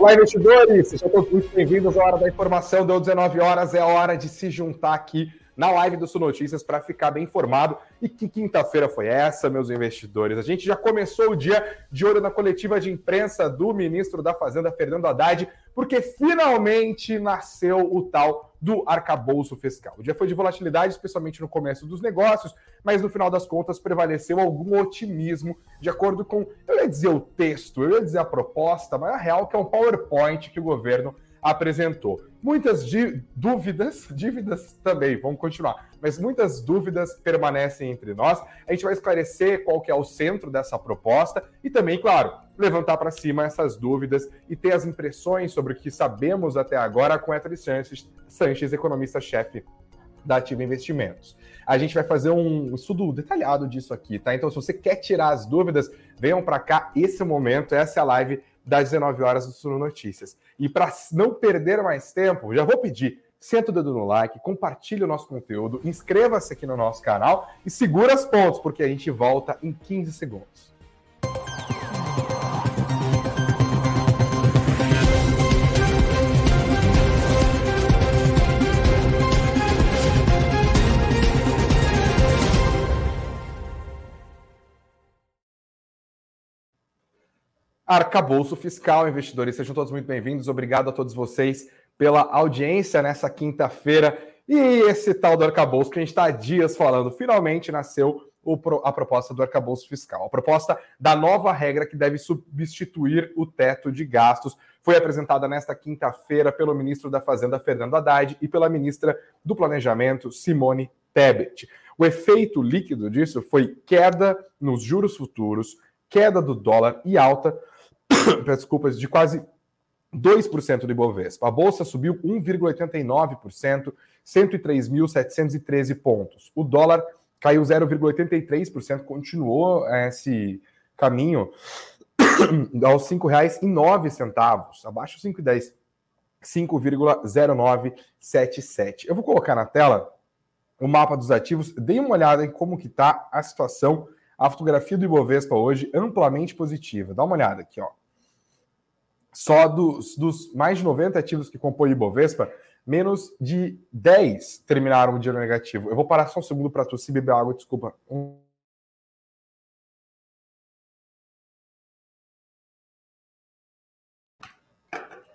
Olá, investidores! Sejam todos muito bem-vindos à Hora da Informação. Deu 19 horas, é hora de se juntar aqui na live do Sul Notícias para ficar bem informado. E que quinta-feira foi essa, meus investidores? A gente já começou o dia de olho na coletiva de imprensa do ministro da Fazenda, Fernando Haddad, porque finalmente nasceu o tal do arcabouço fiscal. O dia foi de volatilidade, especialmente no começo dos negócios, mas no final das contas prevaleceu algum otimismo, de acordo com, eu ia dizer o texto, eu ia dizer a proposta, mas a real que é um PowerPoint que o governo apresentou. Muitas dúvidas, dívidas também, vamos continuar, mas muitas dúvidas permanecem entre nós. A gente vai esclarecer qual que é o centro dessa proposta e também, claro, levantar para cima essas dúvidas e ter as impressões sobre o que sabemos até agora com Héctor Sanches, Sanches economista-chefe da Ativa Investimentos. A gente vai fazer um estudo detalhado disso aqui, tá? Então, se você quer tirar as dúvidas, venham para cá. Esse momento, essa é a live das 19 horas do Suno Notícias. E para não perder mais tempo, já vou pedir, senta o dedo no like, compartilhe o nosso conteúdo, inscreva-se aqui no nosso canal e segura as pontos, porque a gente volta em 15 segundos. Arcabouço Fiscal, investidores. Sejam todos muito bem-vindos. Obrigado a todos vocês pela audiência nessa quinta-feira. E esse tal do arcabouço que a gente está há dias falando, finalmente nasceu a proposta do arcabouço fiscal. A proposta da nova regra que deve substituir o teto de gastos foi apresentada nesta quinta-feira pelo ministro da Fazenda, Fernando Haddad, e pela ministra do Planejamento, Simone Tebet. O efeito líquido disso foi queda nos juros futuros, queda do dólar e alta desculpas, de quase 2% do Ibovespa. A bolsa subiu 1,89%, 103.713 pontos. O dólar caiu 0,83%, continuou é, esse caminho aos R$ 5,09, abaixo de 5,10. 5,0977. Eu vou colocar na tela o mapa dos ativos. Dê uma olhada em como que está a situação, a fotografia do Ibovespa hoje, amplamente positiva. Dá uma olhada aqui, ó só dos, dos mais de 90 ativos que compõem o Ibovespa, menos de 10 terminaram o dia negativo. Eu vou parar só um segundo para tossir beber água, desculpa.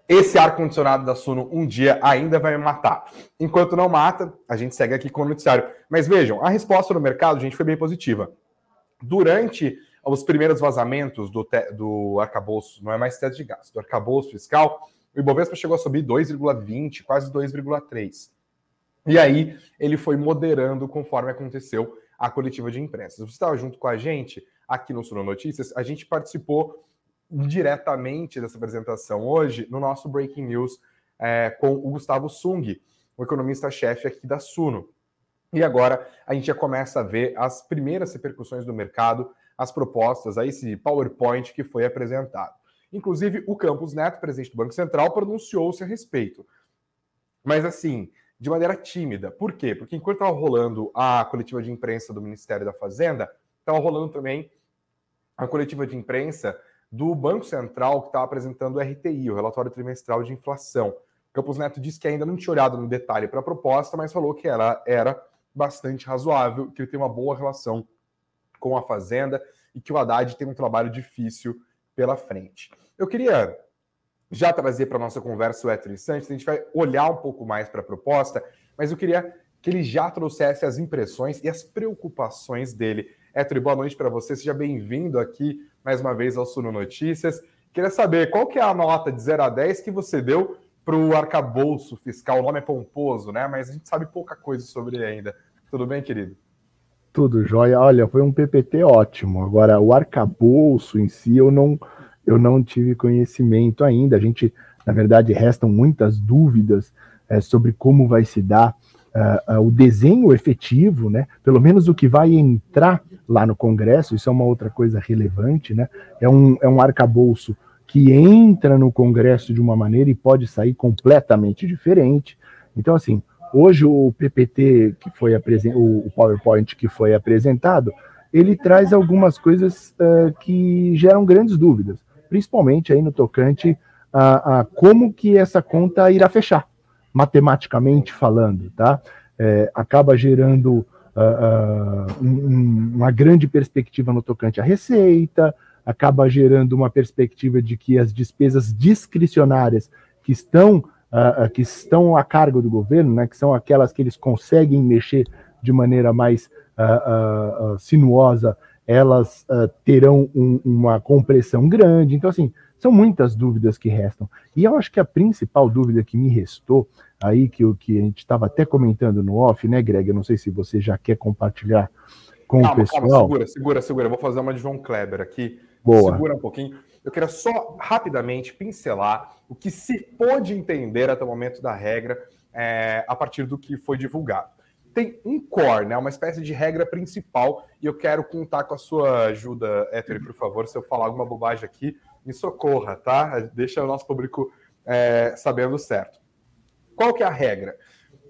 Esse ar-condicionado da Suno um dia ainda vai me matar. Enquanto não mata, a gente segue aqui com o noticiário. Mas vejam, a resposta no mercado, gente, foi bem positiva. Durante os primeiros vazamentos do, te, do arcabouço, não é mais teto de gasto, do arcabouço fiscal, o Ibovespa chegou a subir 2,20, quase 2,3. E aí ele foi moderando conforme aconteceu a coletiva de imprensa. Você estava junto com a gente aqui no Suno Notícias, a gente participou diretamente dessa apresentação hoje no nosso Breaking News é, com o Gustavo Sung, o economista-chefe aqui da Suno. E agora a gente já começa a ver as primeiras repercussões do mercado as propostas, a esse PowerPoint que foi apresentado. Inclusive, o Campos Neto, presidente do Banco Central, pronunciou-se a respeito. Mas, assim, de maneira tímida. Por quê? Porque enquanto estava rolando a coletiva de imprensa do Ministério da Fazenda, estava rolando também a coletiva de imprensa do Banco Central, que estava apresentando o RTI, o relatório trimestral de inflação. Campos Neto disse que ainda não tinha olhado no detalhe para a proposta, mas falou que ela era bastante razoável, que ele tem uma boa relação com a Fazenda e que o Haddad tem um trabalho difícil pela frente. Eu queria já trazer para a nossa conversa o Héctor Santos, a gente vai olhar um pouco mais para a proposta, mas eu queria que ele já trouxesse as impressões e as preocupações dele. Héctor, boa noite para você, seja bem-vindo aqui mais uma vez ao Suno Notícias. Queria saber qual que é a nota de 0 a 10 que você deu para o arcabouço fiscal. O nome é pomposo, né? Mas a gente sabe pouca coisa sobre ele ainda. Tudo bem, querido? Tudo jóia. Olha, foi um PPT ótimo. Agora, o arcabouço em si, eu não, eu não tive conhecimento ainda. A gente, na verdade, restam muitas dúvidas é, sobre como vai se dar uh, uh, o desenho efetivo, né? Pelo menos o que vai entrar lá no Congresso, isso é uma outra coisa relevante, né? É um, é um arcabouço que entra no Congresso de uma maneira e pode sair completamente diferente. Então, assim, Hoje o PPT que foi o PowerPoint que foi apresentado, ele traz algumas coisas uh, que geram grandes dúvidas, principalmente aí no tocante a, a como que essa conta irá fechar, matematicamente falando, tá? É, acaba gerando uh, uh, um, uma grande perspectiva no tocante à receita, acaba gerando uma perspectiva de que as despesas discricionárias que estão, uh, que estão a cargo do governo, né, que são aquelas que eles conseguem mexer de maneira mais sinuosa, elas terão um, uma compressão grande. Então, assim, são muitas dúvidas que restam. E eu acho que a principal dúvida que me restou, aí que, que a gente estava até comentando no off, né, Greg? Eu não sei se você já quer compartilhar com calma, o pessoal. Calma, segura, segura, segura. Eu vou fazer uma de João Kleber aqui. Boa. Segura um pouquinho. Eu queria só rapidamente pincelar o que se pôde entender até o momento da regra é, a partir do que foi divulgado. Tem um core, né, uma espécie de regra principal, e eu quero contar com a sua ajuda, Héctor, por favor, se eu falar alguma bobagem aqui, me socorra, tá? Deixa o nosso público é, sabendo certo. Qual que é a regra?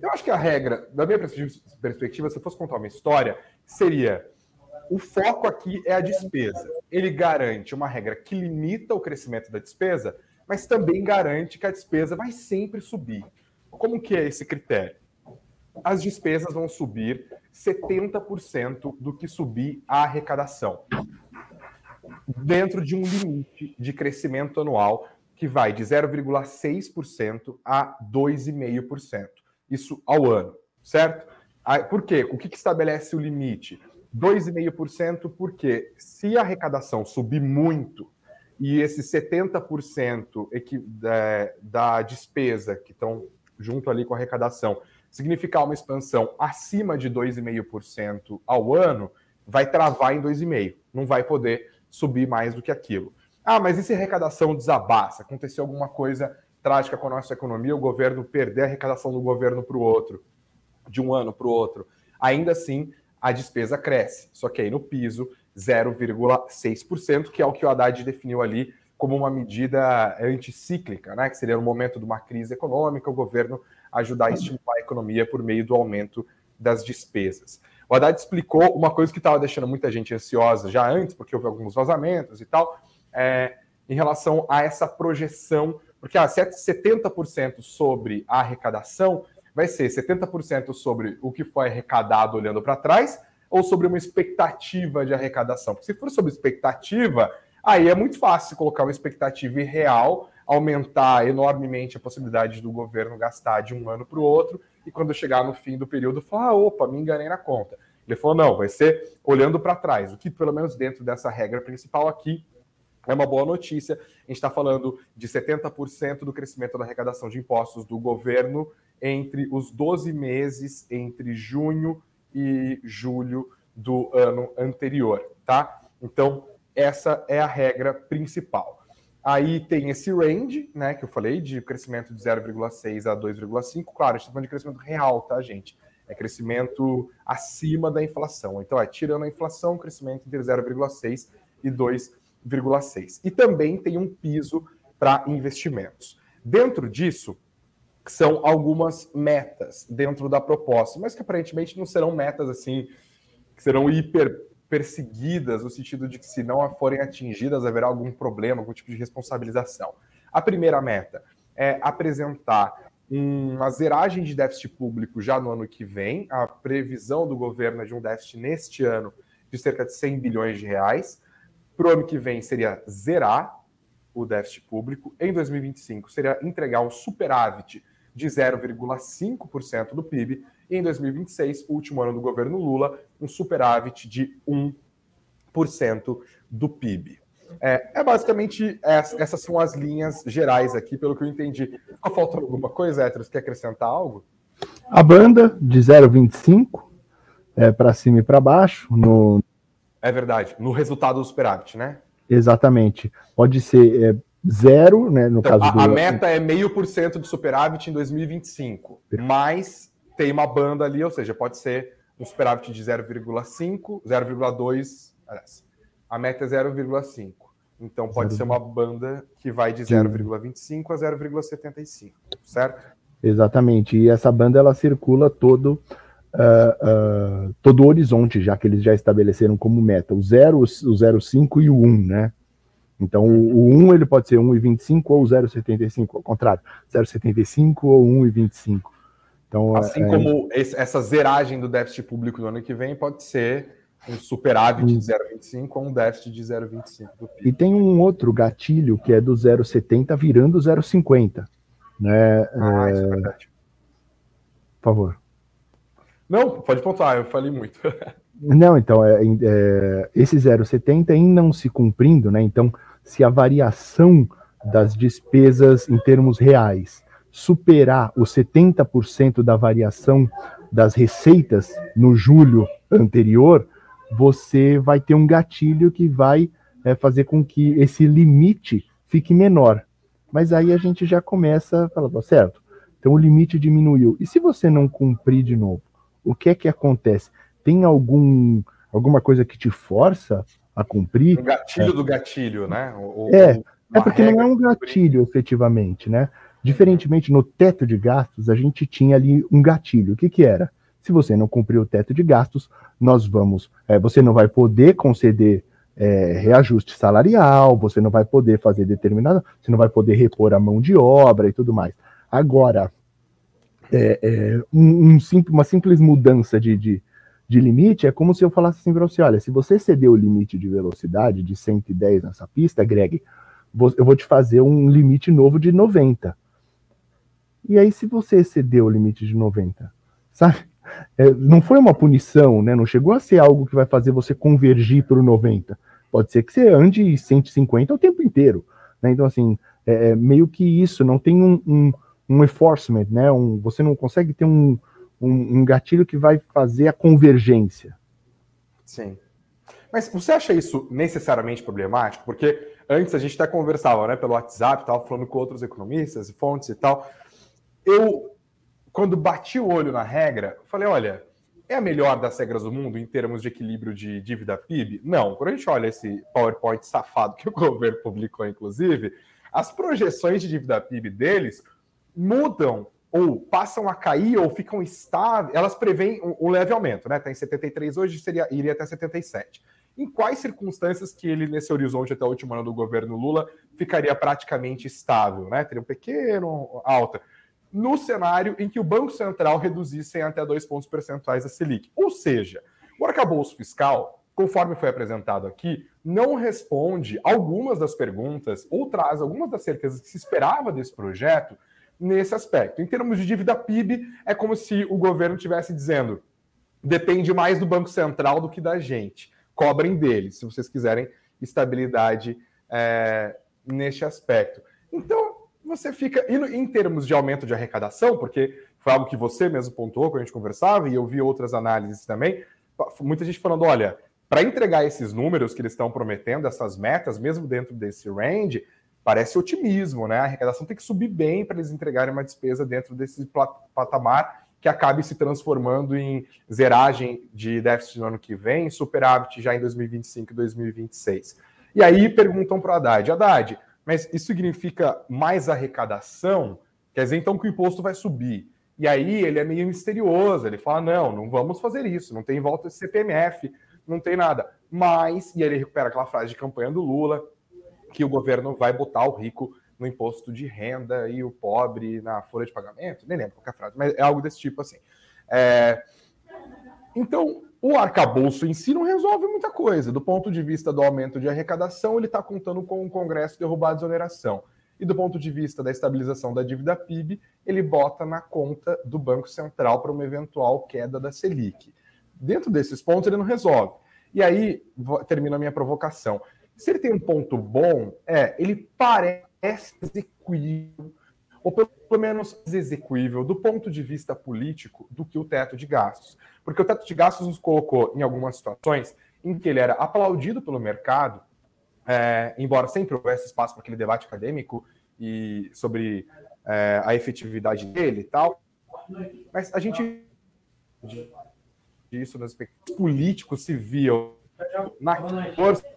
Eu acho que a regra, da minha perspectiva, se eu fosse contar uma história, seria o foco aqui é a despesa. Ele garante uma regra que limita o crescimento da despesa, mas também garante que a despesa vai sempre subir. Como que é esse critério? As despesas vão subir 70% do que subir a arrecadação dentro de um limite de crescimento anual que vai de 0,6% a 2,5%. Isso ao ano, certo? Por quê? O que, estabelece o limite? 2,5%, porque se a arrecadação subir muito e esse 70% da despesa que estão junto ali com a arrecadação significar uma expansão acima de 2,5% ao ano, vai travar em 2,5%. Não vai poder subir mais do que aquilo. Ah, mas e se a arrecadação desabaça? Aconteceu alguma coisa trágica com a nossa economia, o governo perder a arrecadação do governo para o outro, de um ano para o outro. Ainda assim, a despesa cresce, só que aí no piso 0,6%, que é o que o Haddad definiu ali como uma medida anticíclica, né? que seria no momento de uma crise econômica, o governo ajudar a estimular a economia por meio do aumento das despesas. O Haddad explicou uma coisa que estava deixando muita gente ansiosa já antes, porque houve alguns vazamentos e tal, é, em relação a essa projeção, porque ah, 70% sobre a arrecadação vai ser 70% sobre o que foi arrecadado olhando para trás ou sobre uma expectativa de arrecadação. Porque se for sobre expectativa, aí é muito fácil colocar uma expectativa irreal, aumentar enormemente a possibilidade do governo gastar de um ano para o outro e quando chegar no fim do período, falar: ah, opa, me enganei na conta. Ele falou: não, vai ser olhando para trás, o que pelo menos dentro dessa regra principal aqui é uma boa notícia. A gente está falando de 70% do crescimento da arrecadação de impostos do governo entre os 12 meses entre junho e julho do ano anterior, tá? Então, essa é a regra principal. Aí tem esse range, né, que eu falei, de crescimento de 0,6 a 2,5. Claro, a gente está falando de crescimento real, tá, gente? É crescimento acima da inflação. Então, é tirando a inflação, crescimento entre 0,6 e 2,6. E também tem um piso para investimentos. Dentro disso, são algumas metas dentro da proposta, mas que aparentemente não serão metas assim, que serão hiper perseguidas, no sentido de que, se não forem atingidas, haverá algum problema, algum tipo de responsabilização. A primeira meta é apresentar uma zeragem de déficit público já no ano que vem. A previsão do governo é de um déficit neste ano de cerca de 100 bilhões de reais. Para o ano que vem seria zerar o déficit público. Em 2025 seria entregar um superávit de 0,5% do PIB e em 2026, último ano do governo Lula, um superávit de 1% do PIB. É, é basicamente essa, essas são as linhas gerais aqui, pelo que eu entendi. Ficou faltando alguma coisa, Héteros? Quer acrescentar algo? A banda de 0,25 é, para cima e para baixo. No... É verdade, no resultado do superávit, né? Exatamente. Pode ser é, zero, né? No então, caso a, do... a meta é meio por cento de superávit em 2025, Perfeito. mas tem uma banda ali, ou seja, pode ser um superávit de 0,5, 0,2, a meta é 0,5. Então pode 0, ser uma banda que vai de 0,25 a 0,75, certo? Né? E essa banda ela circula todo uh, uh, todo o horizonte, já que eles já estabeleceram como meta o 0, o 0,5 e o 1, né? Então, o, 1 ele pode ser 1,25 ou 0,75, ao contrário, 0,75 ou 1,25. Então, assim é, como esse, essa zeragem do déficit público no ano que vem pode ser um superávit de 0,25 ou um déficit de 0,25 do PIB. E tem um outro gatilho que é do 0,70 virando 0,50. Né? Ah, é... isso é verdade. Por favor. Não, pode pontuar, eu falei muito. Não, então, é, é, esse 0,70 em não se cumprindo, né? Então, se a variação das despesas em termos reais superar os 70% da variação das receitas no julho anterior, você vai ter um gatilho que vai é, fazer com que esse limite fique menor. Mas aí a gente já começa a falar, certo, então o limite diminuiu. E se você não cumprir de novo, o que é que acontece? Tem algum alguma coisa que te força a cumprir? O gatilho é. do gatilho, né? O, é, é porque não é um gatilho efetivamente, né? Diferentemente no teto de gastos, a gente tinha ali um gatilho. O que, que era? Se você não cumprir o teto de gastos, nós vamos. É, você não vai poder conceder é, reajuste salarial, você não vai poder fazer determinado, você não vai poder repor a mão de obra e tudo mais. Agora, é, é, um, um, uma simples mudança de, de, de, limite é como se eu falasse assim para você: olha, se você ceder o limite de velocidade de 110 nessa pista, Greg, eu vou te fazer um limite novo de 90. E aí, se você excedeu o limite de 90, sabe? É, não foi uma punição, né? Não chegou a ser algo que vai fazer você convergir para o 90. Pode ser que você ande 150 o tempo inteiro. Né? Então, assim, é, é, meio que isso, não tem um, um, um enforcement, né? Um, você não consegue ter um, um, um gatilho que vai fazer a convergência. Sim. Mas você acha isso necessariamente problemático? Porque antes a gente até conversava né, pelo WhatsApp, estava falando com outros economistas e fontes e tal eu, quando bati o olho na regra, falei: olha, é a melhor das regras do mundo em termos de equilíbrio de dívida PIB? Não. Quando a gente olha esse PowerPoint safado que o governo publicou, inclusive, as projeções de dívida PIB deles mudam ou passam a cair ou ficam estáveis, elas preveem um, leve aumento, né? Está em 73 hoje, seria, iria até 77. Em quais circunstâncias que ele, nesse horizonte até o último ano do governo Lula, ficaria praticamente estável, né? Teria um pequeno alta no cenário em que o Banco Central reduzisse em até dois pontos percentuais a Selic. Ou seja, o arcabouço fiscal, conforme foi apresentado aqui, não responde algumas das perguntas ou traz algumas das certezas que se esperava desse projeto nesse aspecto. Em termos de dívida PIB, é como se o governo estivesse dizendo depende mais do Banco Central do que da gente. Cobrem deles, se vocês quiserem estabilidade é, neste aspecto. Então, você fica. E em termos de aumento de arrecadação, porque foi algo que você mesmo pontuou quando a gente conversava, e eu vi outras análises também, muita gente falando: olha, para entregar esses números que eles estão prometendo, essas metas, mesmo dentro desse range, parece otimismo, né? A arrecadação tem que subir bem para eles entregarem uma despesa dentro desse patamar que acabe se transformando em zeragem de déficit no ano que vem, superávit já em 2025 e 2026. E aí perguntam para o Haddad: Haddad, mas isso significa mais arrecadação? Quer dizer, então, que o imposto vai subir. E aí ele é meio misterioso, ele fala: não, não vamos fazer isso, não tem volta de CPMF, não tem nada. Mas, e ele recupera aquela frase de campanha do Lula, que o governo vai botar o rico no imposto de renda e o pobre na folha de pagamento, nem lembro qual é a frase, mas é algo desse tipo assim. É... Então, o arcabouço em si não resolve muita coisa. Do ponto de vista do aumento de arrecadação, ele está contando com o Congresso derrubar a desoneração. E do ponto de vista da estabilização da dívida PIB, ele bota na conta do Banco Central para uma eventual queda da Selic. Dentro desses pontos, ele não resolve. E aí, termina a minha provocação. Se ele tem um ponto bom, é, ele parece execuível, ou pelo menos execuível, do ponto de vista político, do que o teto de gastos. Porque o teto de gastos nos colocou em algumas situações em que ele era aplaudido pelo mercado, é, embora sempre houvesse espaço para aquele debate acadêmico e sobre é, a efetividade dele e tal, mas a gente disso nos políticos se viam na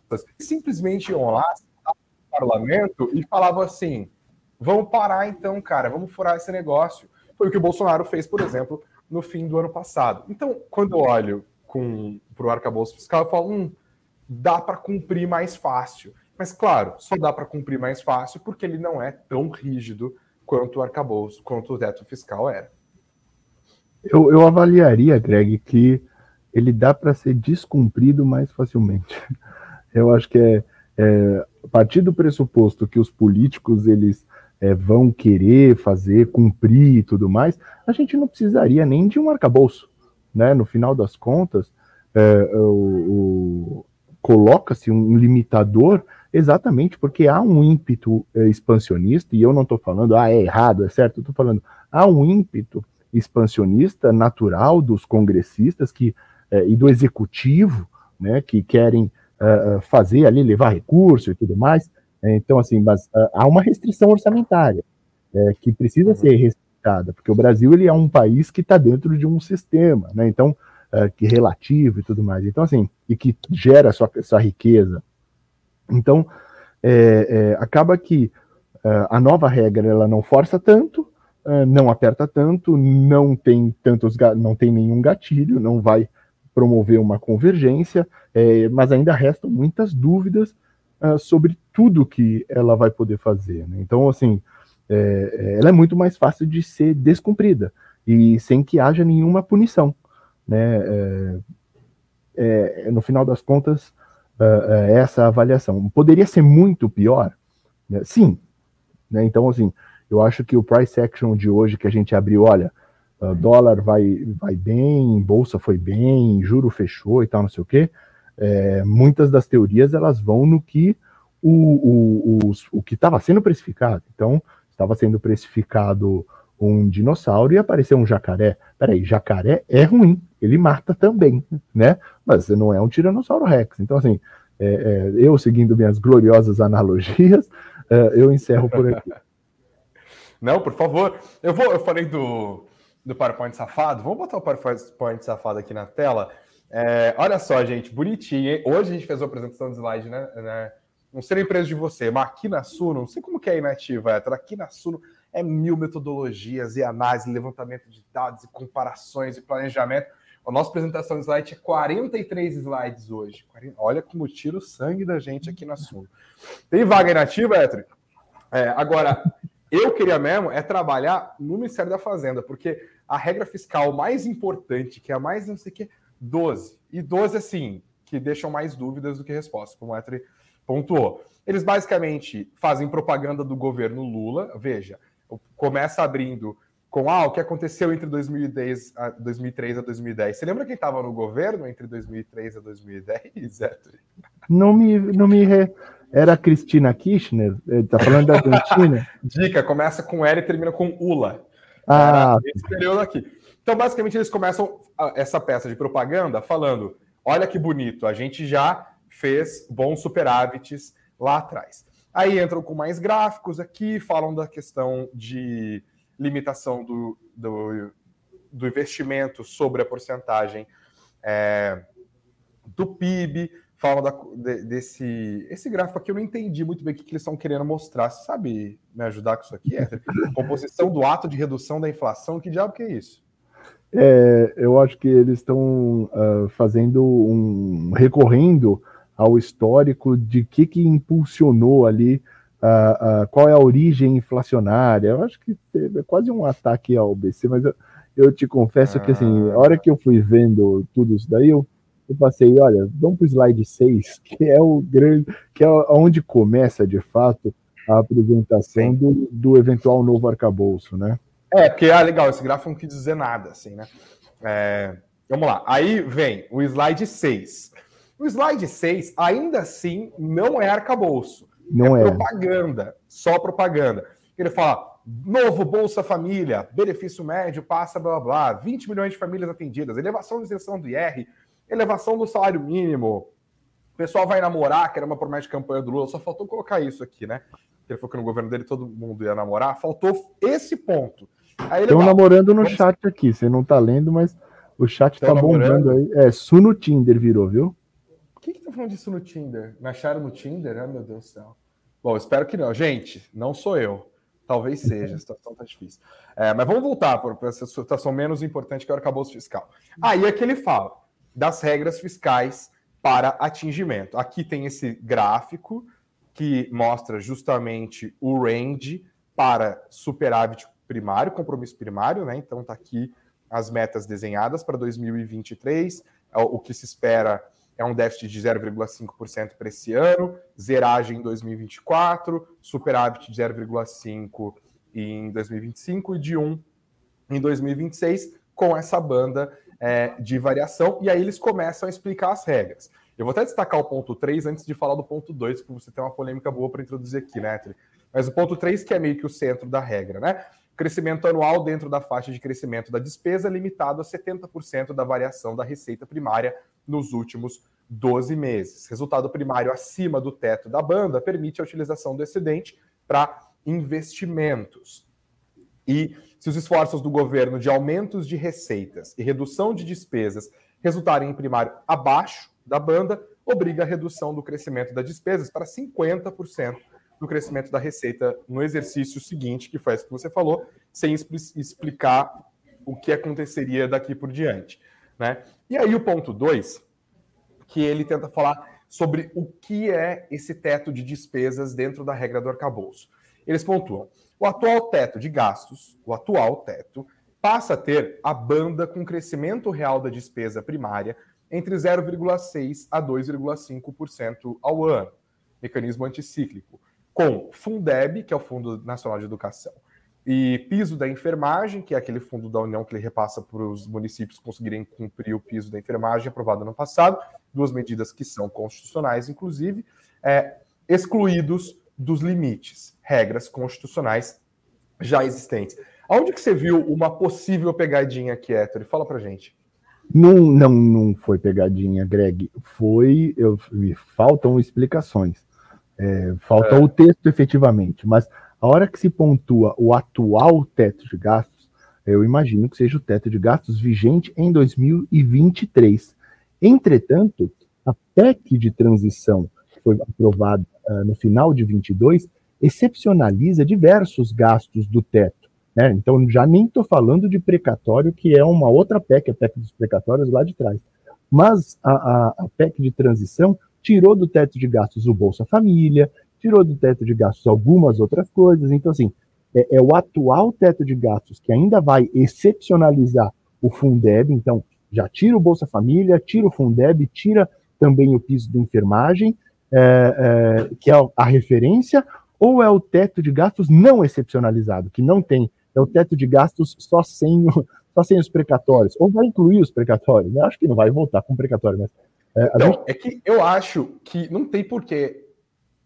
forças simplesmente iam lá no parlamento e falavam assim: vamos parar então, cara, vamos furar esse negócio. Foi o que o Bolsonaro fez, por exemplo, no fim do ano passado. Então, quando eu olho para o arcabouço fiscal, eu falo, hum, dá para cumprir mais fácil. Mas, claro, só dá para cumprir mais fácil porque ele não é tão rígido quanto o arcabouço, quanto o teto fiscal era. Eu, eu avaliaria, Greg, que ele dá para ser descumprido mais facilmente. Eu acho que é, é, a partir do pressuposto que os políticos eles é, vão querer fazer, cumprir e tudo mais, a gente não precisaria nem de um arcabouço. Né? No final das contas, é, coloca-se um limitador exatamente porque há um ímpeto é, expansionista, e eu não estou falando, ah, é errado, é certo, estou falando, há um ímpeto expansionista natural dos congressistas que, é, e do executivo, né, que querem uh, fazer ali, levar recurso e tudo mais. É, então, assim, mas uh, há uma restrição orçamentária é, que precisa uhum. ser respeitada, porque o Brasil ele é um país que está dentro de um sistema, né? Então, uh, que relativo e tudo mais. Então, assim, e que gera sua, sua riqueza. Então, é, é, acaba que a nova regra ela não força tanto, não aperta tanto, não tem tantos, não tem nenhum gatilho, não vai promover uma convergência, é, mas ainda restam muitas dúvidas uh, sobre tudo que ela vai poder fazer. Né? Então, assim, é, é, ela é muito mais fácil de ser descumprida e sem que haja nenhuma punição. Né? É, é no final das contas, uh, essa avaliação. Poderia ser muito pior? Né? Sim. Né? Então, assim, eu acho que o price action de hoje que a gente abriu, olha, uh, dólar vai, vai bem, bolsa foi bem, juro fechou e tal, não sei o quê. É, muitas das teorias elas vão no que o, o, o, o que estava sendo precificado. Então, estava sendo precificado um dinossauro e apareceu um jacaré. Peraí, jacaré é ruim, ele mata também, né? Mas não é um tiranossauro rex. Então, assim, é, é, eu seguindo minhas gloriosas analogias, é, eu encerro por aqui. Não, por favor. Eu vou, eu falei do, do PowerPoint safado. Vamos botar o PowerPoint safado aqui na tela. É, olha só, gente, bonitinho. Hein? Hoje a gente fez uma apresentação de slide, né? né? Não sei a empresa de você, mas aqui na Suno, não sei como que é inativa, Héctor. Aqui na Suno é mil metodologias e análise, levantamento de dados e comparações e planejamento. A nossa apresentação de slide é 43 slides hoje. Olha como tira o sangue da gente aqui na Suno. Tem vaga inativa, Héctor? É, agora, eu queria mesmo é trabalhar no Ministério da Fazenda, porque a regra fiscal mais importante, que é a mais não sei o que, 12. E 12, assim, que deixam mais dúvidas do que respostas, como o Etri pontuou. Eles basicamente fazem propaganda do governo Lula. Veja, começa abrindo com ah, o que aconteceu entre 2010 a 2003 a 2010. Você lembra quem estava no governo entre 2003 a 2010, Etri? Não me, não me re... Era a Cristina Kirchner? Tá falando da Argentina? Dica, começa com L e termina com Ula. Ah, esse período aqui. Então, basicamente, eles começam essa peça de propaganda falando: olha que bonito, a gente já fez bons superávites lá atrás. Aí entram com mais gráficos aqui, falam da questão de limitação do, do, do investimento sobre a porcentagem é, do PIB, falam da, de, desse esse gráfico aqui, eu não entendi muito bem o que, que eles estão querendo mostrar. Você sabe me ajudar com isso aqui? É? Composição do ato de redução da inflação, que diabo que é isso? É, eu acho que eles estão uh, fazendo um. recorrendo ao histórico de que, que impulsionou ali, uh, uh, qual é a origem inflacionária. Eu acho que é quase um ataque ao BC, mas eu, eu te confesso que assim, a hora que eu fui vendo tudo isso daí, eu eu passei, olha, vamos para o slide 6, que é o grande, que é onde começa de fato a apresentação do, do eventual novo arcabouço, né? É, porque é legal, esse gráfico não quis dizer nada, assim, né? É, vamos lá, aí vem o slide 6. O slide 6, ainda assim, não é arcabouço. Não é, é. propaganda, só propaganda. Ele fala, novo Bolsa Família, benefício médio passa, blá, blá, blá 20 milhões de famílias atendidas, elevação de isenção do IR, elevação do salário mínimo, o pessoal vai namorar, que era uma promessa de campanha do Lula, só faltou colocar isso aqui, né? Ele falou que no governo dele todo mundo ia namorar, faltou esse ponto. Estão namorando no chat aqui, você não tá lendo, mas o chat Tão tá bombando aí. É, Suno Tinder virou, viu? O que que tá falando disso no Tinder? Me acharam no Tinder? Ah, meu Deus do céu. Bom, espero que não. Gente, não sou eu. Talvez seja, a situação tá difícil. É, mas vamos voltar para essa situação menos importante que é o arcabouço fiscal. Aí é que ele fala das regras fiscais para atingimento. Aqui tem esse gráfico que mostra justamente o range para superávit primário, compromisso primário, né? Então tá aqui as metas desenhadas para 2023, é o que se espera é um déficit de 0,5% para esse ano, zeragem em 2024, superávit de 0,5% em 2025 e de 1% em 2026, com essa banda é, de variação. E aí eles começam a explicar as regras. Eu vou até destacar o ponto 3 antes de falar do ponto 2, porque você tem uma polêmica boa para introduzir aqui, né, Tri? Mas o ponto 3, que é meio que o centro da regra, né? Crescimento anual dentro da faixa de crescimento da despesa, limitado a 70% da variação da receita primária nos últimos 12 meses. Resultado primário acima do teto da banda permite a utilização do excedente para investimentos. E se os esforços do governo de aumentos de receitas e redução de despesas resultarem em primário abaixo da banda, obriga a redução do crescimento das despesas para 50% do crescimento da receita no exercício seguinte, que foi isso que você falou, sem explicar o que aconteceria daqui por diante. Né? E aí o ponto 2 que ele tenta falar sobre o que é esse teto de despesas dentro da regra do arcabouço. Eles pontuam: o atual teto de gastos, o atual teto, passa a ter a banda com crescimento real da despesa primária entre 0,6% a 2,5% ao ano, mecanismo anticíclico, com Fundeb, que é o Fundo Nacional de Educação, e piso da enfermagem, que é aquele fundo da União que ele repassa para os municípios conseguirem cumprir o piso da enfermagem aprovado no passado, duas medidas que são constitucionais, inclusive, é, excluídos dos limites, regras constitucionais já existentes. Aonde que você viu uma possível pegadinha aqui, Héctor? Fala para gente. Não, não, não foi pegadinha, Greg. Foi. Eu, me faltam explicações. É, falta é. o texto efetivamente, mas a hora que se pontua o atual teto de gastos, eu imagino que seja o teto de gastos vigente em 2023. Entretanto, a PEC de transição, que foi aprovada uh, no final de 22, excepcionaliza diversos gastos do teto. Né? Então, já nem estou falando de precatório, que é uma outra PEC, a PEC dos precatórios lá de trás. Mas a, a, a PEC de transição tirou do teto de gastos o Bolsa Família, tirou do teto de gastos algumas outras coisas. Então, assim, é, é, o atual teto de gastos que ainda vai excepcionalizar o Fundeb. Então, já tira o Bolsa Família, tira o Fundeb, tira também o piso de enfermagem, é, é, que é a referência, ou é o teto de gastos não excepcionalizado, que não tem, é o teto de gastos só sem, só sem os precatórios, ou vai incluir os precatórios. Eu acho que não vai voltar com precatório, mas. É, não, gente... é que eu acho que não tem porquê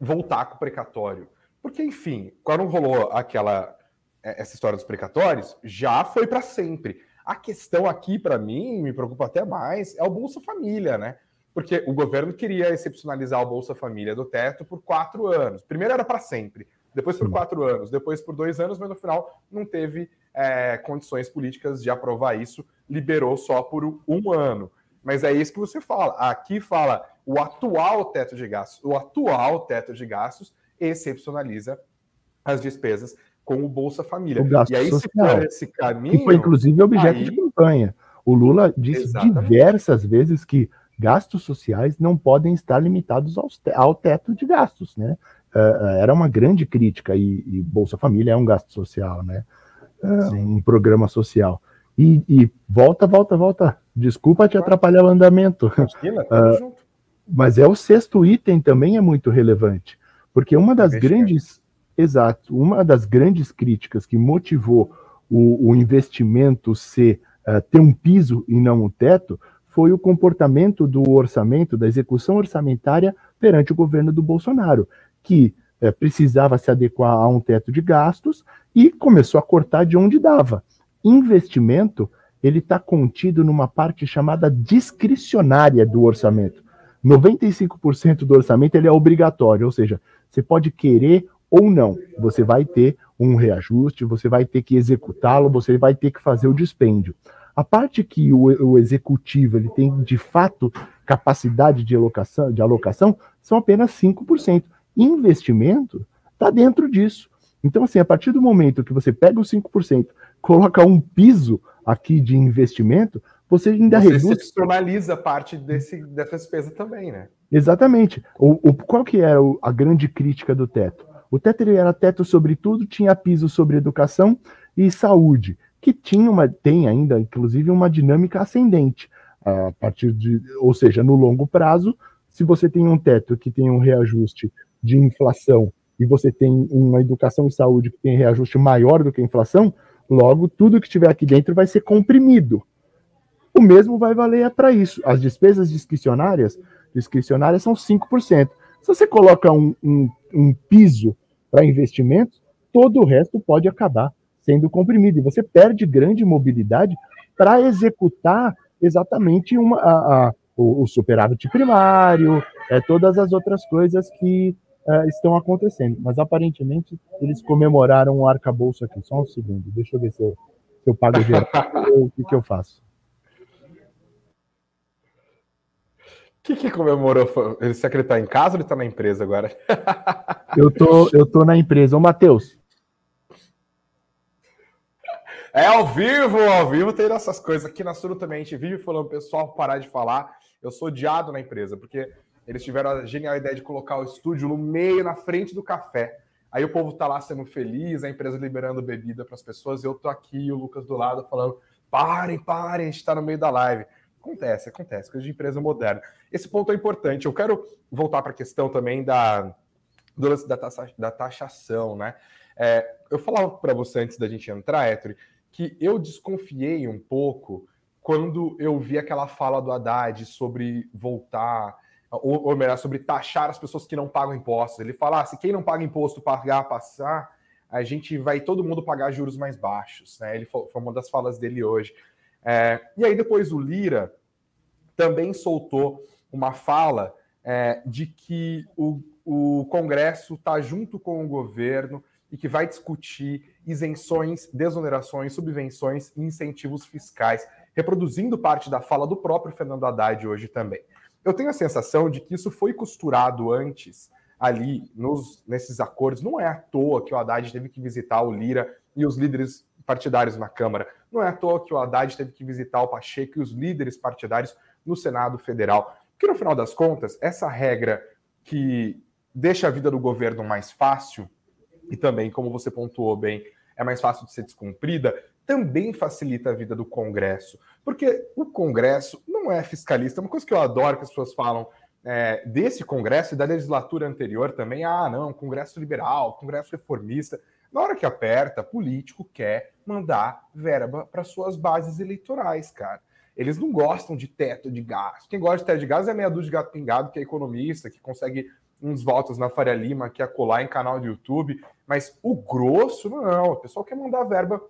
voltar com o precatório. Porque, enfim, quando rolou aquela é, essa história dos precatórios, já foi para sempre. A questão aqui, para mim, me preocupa até mais, é o Bolsa Família, né? Porque o governo queria excepcionalizar o Bolsa Família do teto por quatro anos. Primeiro era para sempre, depois por quatro anos, depois por dois anos, mas no final não teve é, condições políticas de aprovar isso, liberou só por um ano. Mas é isso que você fala. Aqui fala o atual teto de gastos. O atual teto de gastos excepcionaliza as despesas com o Bolsa Família. O e aí, social, se for esse caminho. Que foi, inclusive, objeto aí... de campanha. O Lula disse Exatamente. diversas vezes que gastos sociais não podem estar limitados ao teto de gastos, né? Uh, era uma grande crítica, e, e, Bolsa Família é um gasto social, né? Uh, um programa social. E, e, volta, volta, volta. Desculpa te atrapalhar o andamento. Imagina, uh, mas é o sexto item também é muito relevante, porque uma das grandes, exato, uma das grandes críticas que motivou o, o investimento ser uh, ter um piso e não um teto foi o comportamento do orçamento, da execução orçamentária perante o governo do Bolsonaro, que uh, precisava se adequar a um teto de gastos e começou a cortar de onde dava. Investimento ele está contido numa parte chamada discricionária do orçamento. 95% do orçamento ele é obrigatório, ou seja, você pode querer ou não, você vai ter um reajuste, você vai ter que executá-lo, você vai ter que fazer o dispêndio. A parte que o, o executivo ele tem de fato capacidade de alocação, de alocação são apenas 5%. Investimento está dentro disso. Então, assim, a partir do momento que você pega os 5%, coloca um piso aqui de investimento, você ainda você reduz. Você externaliza parte desse, dessa despesa também, né? Exatamente. O, o, qual que era a grande crítica do teto? O teto era teto sobre tudo, tinha piso sobre educação e saúde, que tinha uma, tem ainda, inclusive, uma dinâmica ascendente. A partir de, ou seja, no longo prazo, se você tem um teto que tem um reajuste de inflação e você tem uma educação e saúde que tem reajuste maior do que a inflação, logo tudo que estiver aqui dentro vai ser comprimido. O mesmo vai valer para isso. As despesas discricionárias, discricionárias são 5%. Se você coloca um, um, um piso para investimentos, todo o resto pode acabar sendo comprimido. E você perde grande mobilidade para executar exatamente uma, a, a, o, o superávit primário, é, todas as outras coisas que é, estão acontecendo. Mas aparentemente eles comemoraram o arcabouço aqui. Só um segundo, deixa eu ver se eu, se eu pago geral ou o que, que eu faço. O que, que comemorou? Ele se acreditar em casa ou ele está na empresa agora? eu, tô, eu tô na empresa. Ô, Matheus. É ao vivo, ao vivo tem essas coisas. Aqui na Suru também a gente vive falando pessoal parar de falar. Eu sou odiado na empresa, porque eles tiveram a genial ideia de colocar o estúdio no meio, na frente do café. Aí o povo tá lá sendo feliz, a empresa liberando bebida para as pessoas, eu tô aqui, o Lucas do lado, falando: parem, parem, a gente tá no meio da live. Acontece, acontece, coisa de empresa moderna. Esse ponto é importante. Eu quero voltar para a questão também da, do lance da, taxa, da taxação, né? É, eu falava para você antes da gente entrar, Ettore, que eu desconfiei um pouco quando eu vi aquela fala do Haddad sobre voltar, ou, ou melhor, sobre taxar as pessoas que não pagam impostos. Ele fala: ah, se quem não paga imposto pagar, passar, a gente vai todo mundo pagar juros mais baixos. Né? Ele foi, foi uma das falas dele hoje. É, e aí depois o Lira também soltou uma fala é, de que o, o Congresso está junto com o governo e que vai discutir isenções, desonerações, subvenções e incentivos fiscais, reproduzindo parte da fala do próprio Fernando Haddad hoje também. Eu tenho a sensação de que isso foi costurado antes ali nos, nesses acordos. Não é à toa que o Haddad teve que visitar o Lira e os líderes partidários na Câmara. Não é à toa que o Haddad teve que visitar o Pacheco e os líderes partidários no Senado Federal. Porque, no final das contas, essa regra que deixa a vida do governo mais fácil, e também, como você pontuou bem, é mais fácil de ser descumprida, também facilita a vida do Congresso. Porque o Congresso não é fiscalista. Uma coisa que eu adoro que as pessoas falam é, desse Congresso e da legislatura anterior também, ah, não, Congresso liberal, Congresso reformista. Na hora que aperta, político quer mandar verba para suas bases eleitorais, cara. Eles não gostam de teto de gasto. Quem gosta de teto de gasto é meia dúzia de gato pingado, que é economista, que consegue uns votos na Faria Lima, que é colar em canal de YouTube. Mas o grosso, não. O pessoal quer mandar verba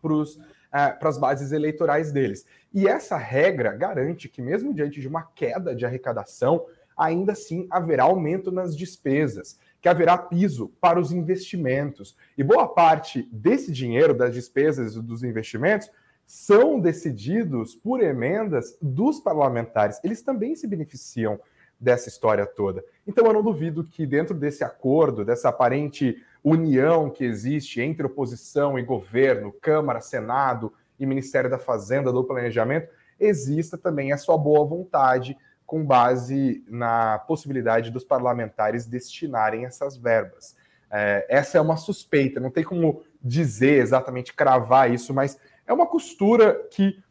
para as bases eleitorais deles. E essa regra garante que, mesmo diante de uma queda de arrecadação, ainda assim haverá aumento nas despesas que haverá piso para os investimentos. E boa parte desse dinheiro, das despesas e dos investimentos, são decididos por emendas dos parlamentares. Eles também se beneficiam dessa história toda. Então eu não duvido que dentro desse acordo, dessa aparente união que existe entre oposição e governo, Câmara, Senado e Ministério da Fazenda do Planejamento, exista também a sua boa vontade com base na possibilidade dos parlamentares destinarem essas verbas. É, essa é uma suspeita, não tem como dizer exatamente, cravar isso, mas é uma costura que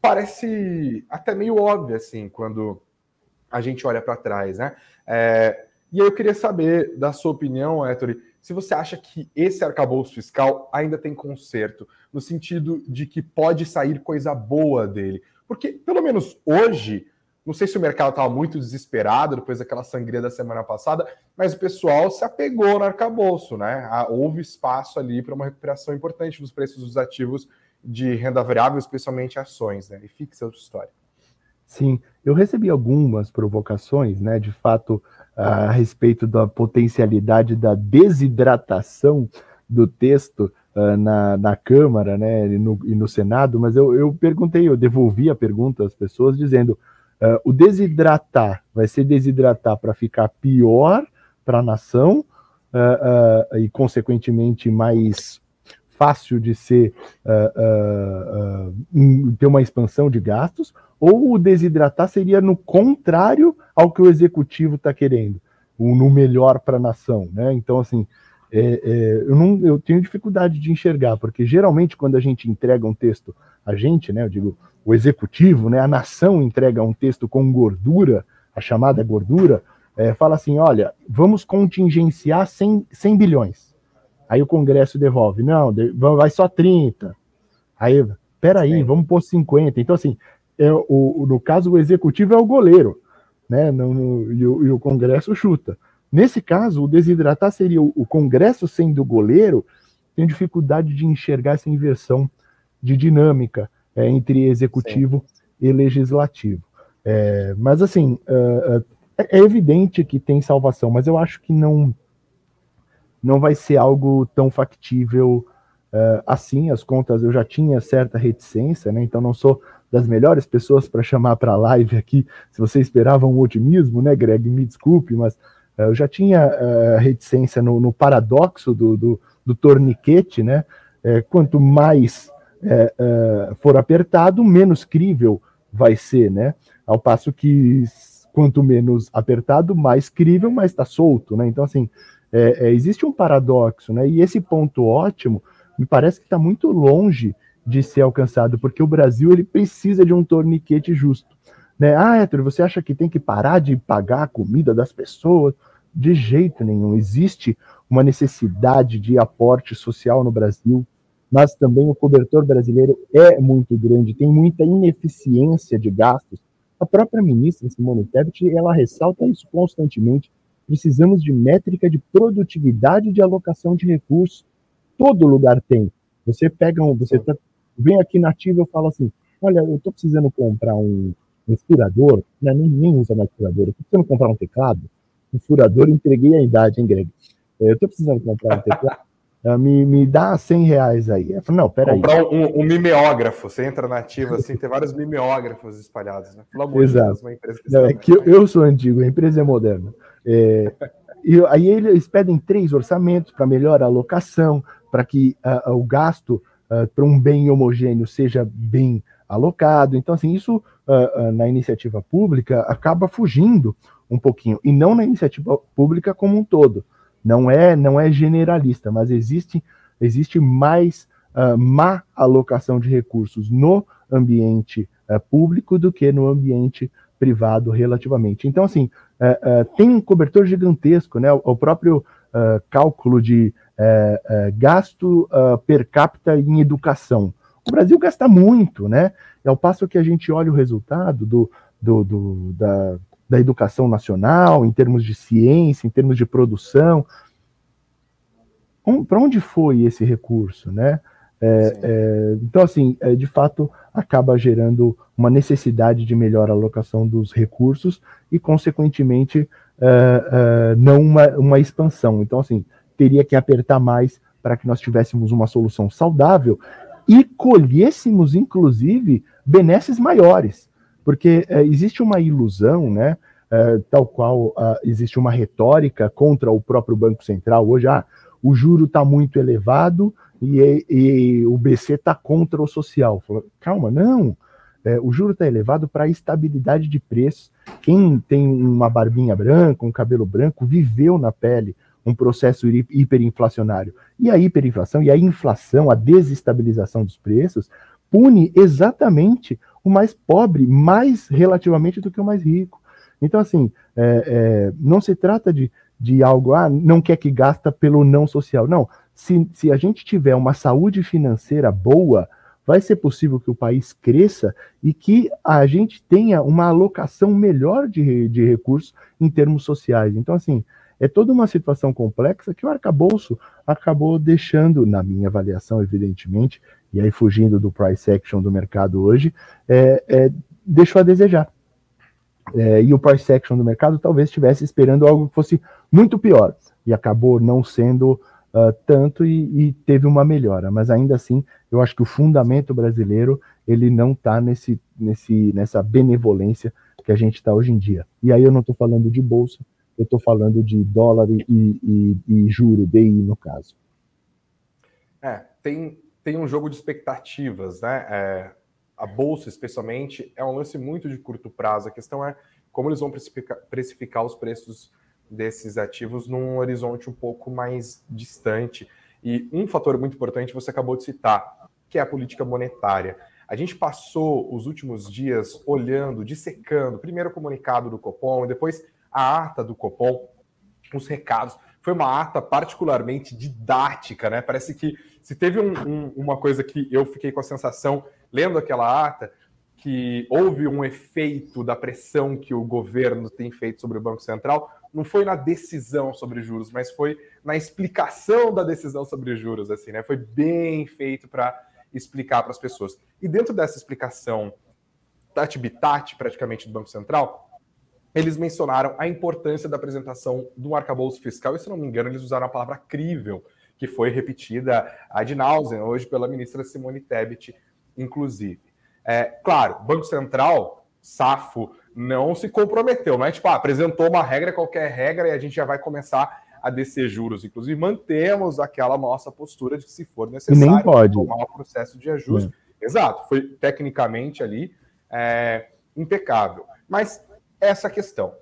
parece até meio óbvia, assim, quando a gente olha para trás, né? É, e eu queria saber da sua opinião, Héctor, se você acha que esse arcabouço fiscal ainda tem conserto, no sentido de que pode sair coisa boa dele. Porque, pelo menos hoje, não sei se o mercado estava muito desesperado depois daquela sangria da semana passada, mas o pessoal se apegou no arcabouço, né? Houve espaço ali para uma recuperação importante dos preços dos ativos de renda variável, especialmente ações, né? E fixa outra história. Sim, eu recebi algumas provocações, né, de fato, a respeito da potencialidade da desidratação do texto uh, na, na Câmara né, e no, e no Senado, mas eu, eu perguntei, eu devolvi a pergunta às pessoas dizendo Uh, o desidratar vai ser desidratar para ficar pior para a nação uh, e, consequentemente, mais fácil de ser uh, uh, ter uma expansão de gastos, ou o desidratar seria no contrário ao que o executivo está querendo, no melhor para a nação, né? Então, assim, é, é, eu, não, eu tenho dificuldade de enxergar, porque geralmente quando a gente entrega um texto, a gente, né, eu digo, o executivo, né, a nação entrega um texto com gordura, a chamada gordura, é, fala assim, olha, vamos contingenciar 100, 100 bilhões. Aí o Congresso devolve, não, vai só 30. Aí, peraí, Sim. vamos pôr 50. Então, assim, é, o, no caso, o executivo é o goleiro, né, no, no, e, o, e o Congresso chuta. Nesse caso, o desidratar seria o, o Congresso sendo goleiro, tem dificuldade de enxergar essa inversão de dinâmica é, entre executivo Sim. e legislativo. É, mas assim, é, é, é, evidente que tem salvação, mas eu acho que não não vai ser algo tão factível uh, assim. As contas eu já tinha certa reticência, né? Então não sou das melhores pessoas para chamar para a live aqui. Se você esperava um otimismo, né, Greg? Me desculpe, mas eh, eu já tinha uh, reticência no, no paradoxo do, do, do, torniquete, né? É, quanto mais é, for apertado, menos crível vai ser, né? Ao passo que quanto menos apertado, mais crível, mais está solto, né? Então, assim, existe um paradoxo, né? E esse ponto ótimo me parece que está muito longe de ser alcançado, porque o Brasil ele precisa de um torniquete justo. Né? Ah, Héctor, você acha que tem que parar de pagar a comida das pessoas? De jeito nenhum. Existe uma necessidade de aporte social no Brasil, mas também o cobertor brasileiro é muito grande, tem muita ineficiência de gastos. A própria ministra Simone Tebet, ela ressalta isso constantemente. Precisamos de métrica de produtividade de alocação de recursos. Todo lugar tem. Você pega um, você tá, vem aqui nativo e fala assim, olha, eu estou precisando comprar um, um furador, né? nem, nem usa mais furador, eu estou precisando comprar um teclado, um furador, entreguei a idade, hein, Greg? É, eu estou precisando comprar um teclado, uh, me, me dá 100 reais aí. Eu falo, não, peraí. Comprar um, um, mimeógrafo, você entra na ativa assim, tem vários mimeógrafos espalhados, né? Amor Exato. de Deus, uma empresa que não, é que eu, eu, sou antigo, a empresa é moderna. É, e aí eles pedem três orçamentos para melhor alocação, para que uh, o gasto uh, para um bem homogêneo seja bem alocado. Então, assim, isso uh, na iniciativa pública acaba fugindo um pouquinho, e não na iniciativa pública como um todo. Não é, não é generalista, mas existe, existe mais má alocação de recursos no ambiente público do que no ambiente privado relativamente. Então, assim, tem um cobertor gigantesco, né? O próprio cálculo de gasto per capita em educação o Brasil gasta muito, né? É ao passo que a gente olha o resultado do, do, do da, da educação nacional, em termos de ciência, em termos de produção. Um, Para onde foi esse recurso, né? É, é, então, assim, é, de fato, acaba gerando uma necessidade de melhor alocação dos recursos e, consequentemente, é, é, não uma, uma expansão. Então, assim, teria que apertar mais para que nós tivéssemos uma solução saudável e colhêssemos, inclusive, benesses maiores. Porque é, existe uma ilusão, né? Tal qual existe uma retórica contra o próprio Banco Central hoje, ah, o juro está muito elevado e, e, o BC está contra o social. Fala, Calma, não. É, o juro está elevado para a estabilidade de preços. Quem tem uma barbinha branca, um cabelo branco, viveu na pele um processo hiperinflacionário. E a hiperinflação e a inflação, a desestabilização dos preços, pune exatamente o mais pobre, mais relativamente do que o mais rico. Então, assim, é, é, não se trata de, de algo, ah, não quer que gasta pelo não social. Não, se, se a gente tiver uma saúde financeira boa, vai ser possível que o país cresça e que a gente tenha uma alocação melhor de, de recursos em termos sociais. Então, assim, é toda uma situação complexa que o arcabouço acabou deixando, na minha avaliação, evidentemente, e aí fugindo do price action do mercado hoje, é, é, deixou a desejar. É, e o price action do mercado talvez estivesse esperando algo que fosse muito pior, e acabou não sendo uh, tanto e, e, teve uma melhora. Mas ainda assim, eu acho que o fundamento brasileiro ele não está nesse, nesse, nessa benevolência que a gente está hoje em dia. E aí eu não estou falando de bolsa, eu estou falando de dólar e, e, e, juro, DI no caso. É, tem, tem um jogo de expectativas, né? É, a bolsa, especialmente, é um lance muito de curto prazo. A questão é como eles vão precificar, precificar os preços desses ativos num horizonte um pouco mais distante. E um fator muito importante você acabou de citar, que é a política monetária. A gente passou os últimos dias olhando, dissecando, primeiro o comunicado do Copom, depois a ata do Copom, os recados. Foi uma ata particularmente didática, né? Parece que se teve um, um, uma coisa que eu fiquei com a sensação, lendo aquela ata, que houve um efeito da pressão que o governo tem feito sobre o Banco Central, não foi na decisão sobre juros, mas foi na explicação da decisão sobre juros, assim, né? Foi bem feito para explicar para as pessoas. E dentro dessa explicação tati bitati, praticamente, do Banco Central, eles mencionaram a importância da apresentação do arcabouço fiscal, e se não me engano, eles usaram a palavra crível, que foi repetida ad nauseam hoje pela ministra Simone Tebet, inclusive. É, claro, Banco Central, Safo, não se comprometeu, é tipo, ah, apresentou uma regra, qualquer regra, e a gente já vai começar a descer juros. Inclusive, mantemos aquela nossa postura de que, se for necessário, nem pode. tomar o processo de ajuste. É. Exato, foi tecnicamente ali é, impecável. Mas essa questão,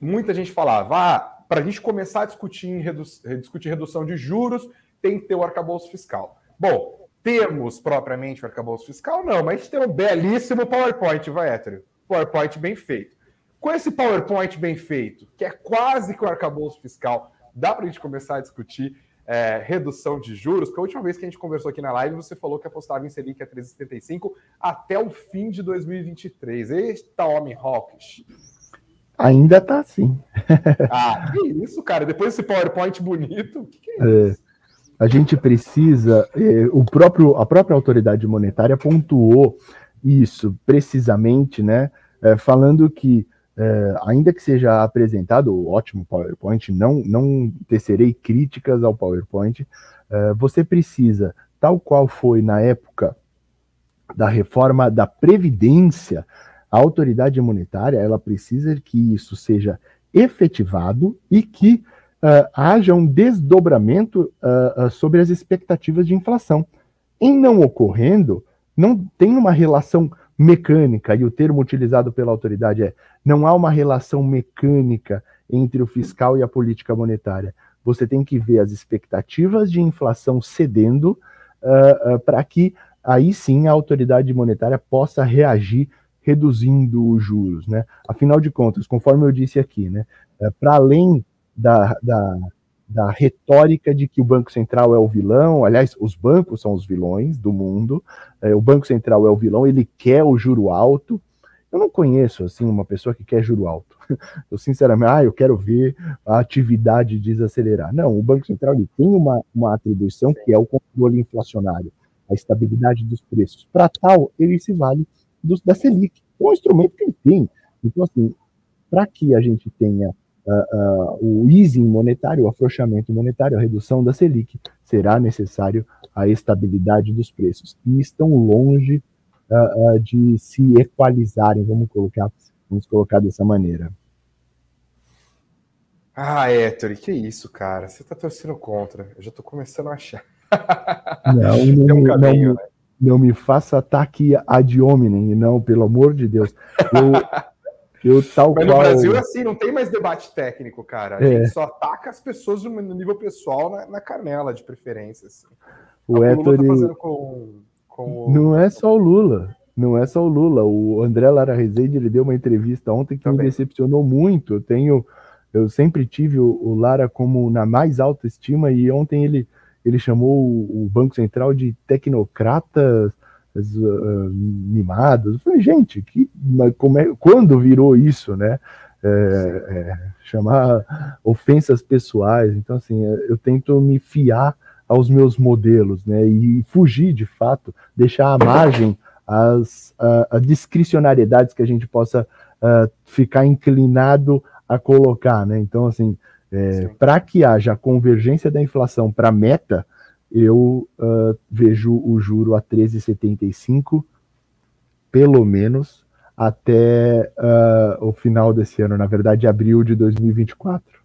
muita gente falava, ah, para a gente começar a discutir, redu discutir redução de juros, tem que ter o arcabouço fiscal. Bom, temos propriamente o arcabouço fiscal? Não, mas tem um belíssimo PowerPoint, vai, hétero. PowerPoint bem feito. Com esse PowerPoint bem feito, que é quase que o arcabouço fiscal, dá para a gente começar a discutir é, redução de juros, porque a última vez que a gente conversou aqui na live, você falou que apostava em Selic a 3,75 até o fim de 2023. Eita, homem hawkish. Ainda tá assim. ah, que isso, cara? Depois desse PowerPoint bonito, o que, que, é, é. isso? A gente precisa, eh, o próprio, a própria autoridade monetária pontuou isso precisamente, né? Eh, falando que, eh, ainda que seja apresentado o ótimo PowerPoint, não, não tecerei críticas ao PowerPoint, você precisa, tal qual foi na época da reforma da Previdência, a autoridade monetária ela precisa que isso seja efetivado e que uh, haja um desdobramento uh, uh, sobre as expectativas de inflação. Em não ocorrendo, não tem uma relação mecânica, e o termo utilizado pela autoridade é: não há uma relação mecânica entre o fiscal e a política monetária. Você tem que ver as expectativas de inflação cedendo para que aí sim a autoridade monetária possa reagir reduzindo os juros, né? Afinal de contas, conforme eu disse aqui, né, para além da, da, da retórica de que o Banco Central é o vilão. Aliás, os bancos são os vilões do mundo. É, o Banco Central é o vilão, ele quer o juro alto. Eu não conheço assim uma pessoa que quer juro alto. Eu sinceramente, ah, eu quero ver a atividade desacelerar. Não, o Banco Central ele tem uma, uma atribuição que é o controle inflacionário, a estabilidade dos preços. Para tal, ele se vale dos, da Selic, é um instrumento que ele tem. Então, assim, para que a gente tenha uh, uh, o easing monetário, o afrouxamento monetário, a redução da Selic, será necessário a estabilidade dos preços. E estão longe uh, de se equalizarem, vamos colocar, vamos colocar dessa maneira. Ah, Héctor, que isso, cara? Você está torcendo contra. Eu já estou começando a achar. Não, não, um caminho, não, né? não, me faça ataque ad hominem, não, pelo amor de Deus. Eu, Eu, tal Mas qual... no Brasil é assim, não tem mais debate técnico, cara. A é. gente só ataca as pessoas no nível pessoal na, na canela, de preferência. Assim. O, o Lula tá fazendo com, com o... Não é só o Lula. Não é só o Lula. O André Lara Rezende ele deu uma entrevista ontem que Também. me decepcionou muito. Eu tenho. Eu sempre tive o, o Lara como na mais alta estima, e ontem ele, ele chamou o, o Banco Central de tecnocrata uh, mimados. Eu falei, gente, que, como é, quando virou isso, né? É, é, chamar ofensas pessoais. Então, assim, é, eu tento me fiar aos meus modelos, né? E fugir, de fato, deixar à margem as a, a discricionariedades que a gente possa uh, ficar inclinado a colocar, né? Então, assim, é, para que haja convergência da inflação para a meta, eu uh, vejo o juro a 13,75, pelo menos, até uh, o final desse ano, na verdade, abril de 2024.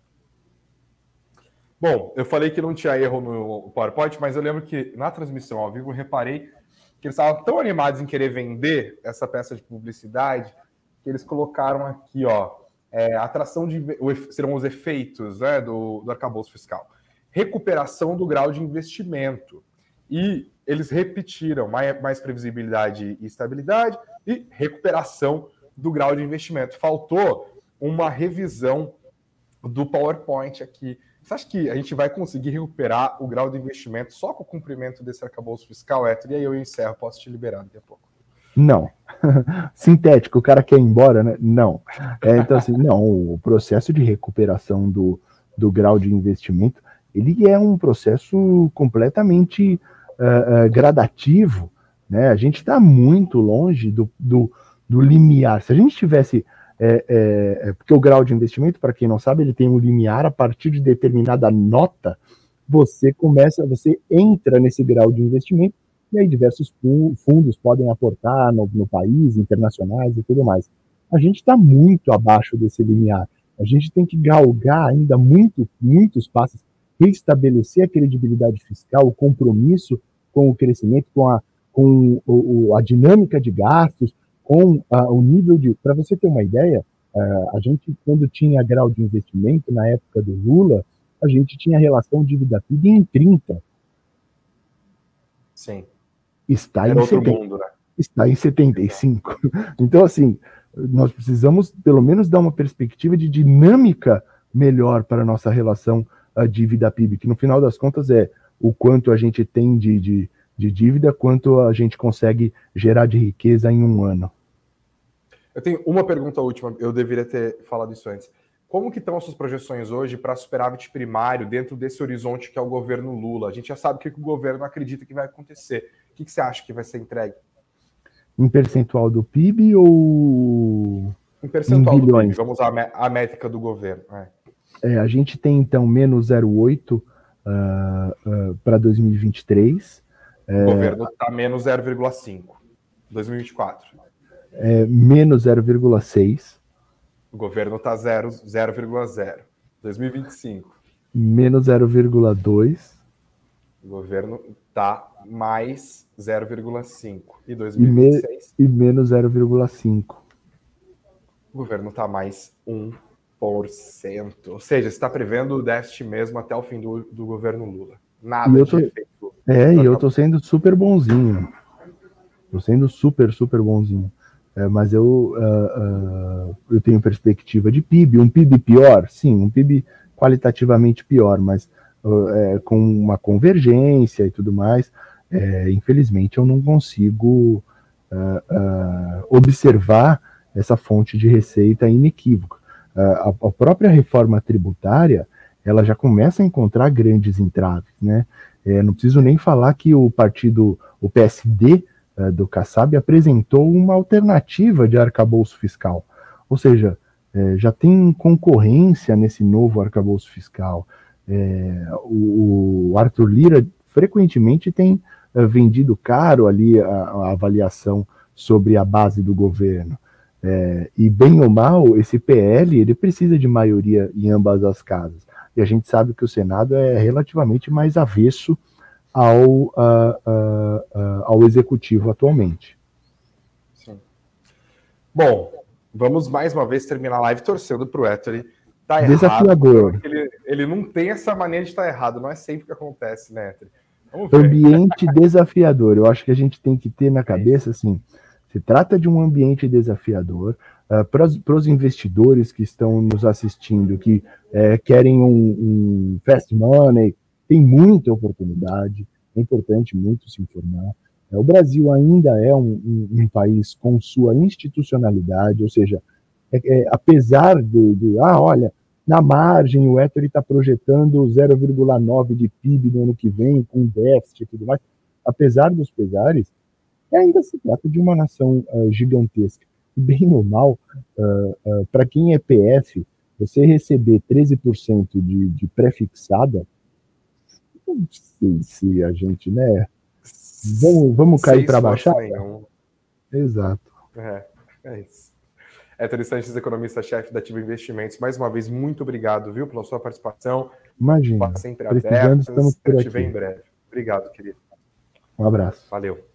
Bom, eu falei que não tinha erro no PowerPoint, mas eu lembro que na transmissão ao vivo eu reparei que eles estavam tão animados em querer vender essa peça de publicidade que eles colocaram aqui, ó, é, atração de serão os efeitos né, do, do arcabouço fiscal, recuperação do grau de investimento e eles repetiram mais, mais previsibilidade e estabilidade e recuperação do grau de investimento. Faltou uma revisão do PowerPoint aqui você acha que a gente vai conseguir recuperar o grau de investimento só com o cumprimento desse arcabouço fiscal, Héctor? E aí eu encerro, posso te liberar daqui a pouco. Não. Sintético, o cara quer ir embora, né? Não. É, então, assim, não, o processo de recuperação do, do grau de investimento, ele é um processo completamente uh, uh, gradativo, né? A gente está muito longe do, do, do limiar. Se a gente tivesse é, é, porque o grau de investimento, para quem não sabe, ele tem um limiar a partir de determinada nota, você começa, você entra nesse grau de investimento e aí diversos fundos podem aportar no, no país, internacionais e tudo mais. A gente está muito abaixo desse limiar. A gente tem que galgar ainda muito, muitos passos, restabelecer a credibilidade fiscal, o compromisso com o crescimento, com a, com o, a dinâmica de gastos, com uh, o nível de. Para você ter uma ideia, uh, a gente, quando tinha grau de investimento, na época do Lula, a gente tinha relação dívida-PIB em 30. Sim. Está Era em, 70, mundo, né? está em 75. Então, assim, nós precisamos, pelo menos, dar uma perspectiva de dinâmica melhor para a nossa relação uh, dívida-PIB, que no final das contas é o quanto a gente tem de, de de dívida, quanto a gente consegue gerar de riqueza em um ano. Eu tenho uma pergunta última, eu deveria ter falado isso antes. Como que estão as suas projeções hoje para superávit primário dentro desse horizonte que é o governo Lula? A gente já sabe o que o governo acredita que vai acontecer. O que, você acha que vai ser entregue? Em percentual do PIB ou em percentual em do PIB? Vamos usar a métrica do governo. É. É, a gente tem então menos 0,8 uh, uh, para 2023 é, o governo está menos 0,5. 2024. É, menos 0,6. O governo está 0,0. 2025. Menos 0,2. O governo está mais 0,5. E 2026? E, me, e menos 0,5. O governo está mais 1%. Ou seja, está prevendo o déficit mesmo até o fim do, do governo Lula. Nada de tô... efeito é, e eu tô sendo super bonzinho. Tô sendo super, super bonzinho. É, mas eu, uh, uh, eu tenho perspectiva de PIB. Um PIB pior? Sim, um PIB qualitativamente pior, mas uh, é, com uma convergência e tudo mais. É, infelizmente, eu não consigo observar essa fonte de receita inequívoca. A, a própria reforma tributária ela já começa a encontrar grandes entraves, né? É, não preciso nem falar que o partido, o PSD é, do Kassab, apresentou uma alternativa de arcabouço fiscal. Ou seja, é, já tem concorrência nesse novo arcabouço fiscal. É, o, o, Arthur Lira frequentemente tem é, vendido caro ali a, a, avaliação sobre a base do governo. É, e bem ou mal, esse PL ele precisa de maioria em ambas as casas e a gente sabe que o Senado é relativamente mais avesso ao, ao executivo atualmente. Sim. Bom, vamos mais uma vez terminar a live torcendo para o Ettore. Tá Desafiador. Ele, ele não tem essa maneira de estar errado, não é sempre que acontece, né, Ettore? Ambiente desafiador. Eu acho que a gente tem que ter na cabeça assim: se trata de um ambiente desafiador, uh, para os investidores que estão nos assistindo, que uh, querem um, um, fast money, tem muita oportunidade, é importante muito se informar. Uh, o Brasil ainda é um, um, um, país com sua institucionalidade, ou seja, é, é, apesar de, de, ah, olha, na margem o Ether está projetando 0,9 de PIB no ano que vem, com déficit e tudo mais, apesar dos pesares, ainda se trata de uma nação uh, gigantesca bem ou mal, uh, uh, para quem é PF, você receber 13% de, de pré-fixada, não sei se a gente, né? Vamos, vamos cair para baixar? Exato. É, é isso. É interessante, economista-chefe da Ativa Investimentos. Mais uma vez, muito obrigado, viu, pela sua participação. Imagina. Sempre Precisando, estamos por aqui. em breve. Obrigado, querido. Um abraço. Valeu.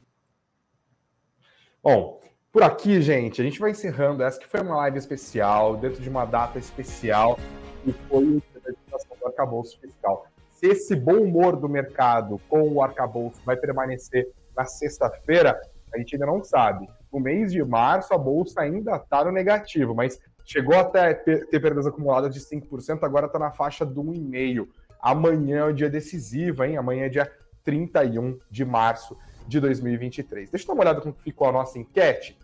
Bom, por aqui, gente, a gente vai encerrando essa que foi uma live especial, dentro de uma data especial, e foi apresentação do arcabouço fiscal. Se esse bom humor do mercado com o arcabouço vai permanecer na sexta-feira, a gente ainda não sabe. No mês de março, a bolsa ainda está no negativo, mas chegou até ter, perdas acumuladas de 5%, agora está na faixa do 1,5%. Amanhã é o dia decisivo, hein? Amanhã é dia 31 de março de 2023. Deixa eu dar uma olhada como ficou a nossa enquete.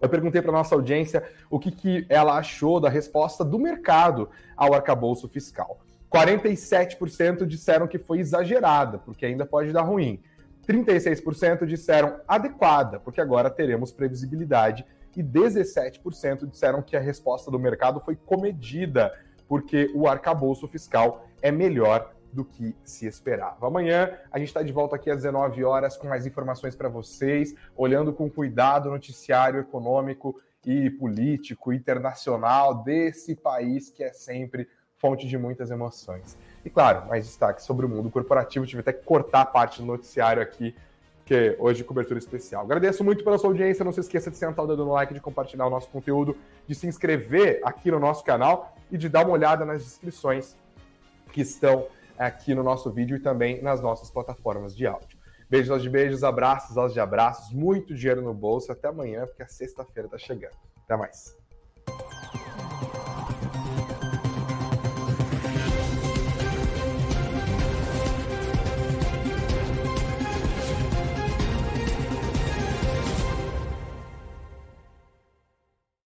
Eu perguntei para nossa audiência o que, que ela achou da resposta do mercado ao arcabouço fiscal. 47% disseram que foi exagerada, porque ainda pode dar ruim. 36% disseram adequada, porque agora teremos previsibilidade. E 17% disseram que a resposta do mercado foi comedida, porque o arcabouço fiscal é melhor do que se esperava. Amanhã a gente está de volta aqui às 19 horas com mais informações para vocês, olhando com cuidado o noticiário econômico e político internacional desse país que é sempre fonte de muitas emoções. E claro, mais destaque sobre o mundo corporativo. Tive até que cortar parte do noticiário aqui, porque hoje cobertura especial. Agradeço muito pela sua audiência. Não se esqueça de sentar o dedo no like, de compartilhar o nosso conteúdo, de se inscrever aqui no nosso canal e de dar uma olhada nas descrições que estão aqui no nosso vídeo e também nas nossas plataformas de áudio. Beijos de beijos, abraços aos de abraços, muito dinheiro no bolso. Até amanhã, porque a sexta-feira está chegando. Até mais.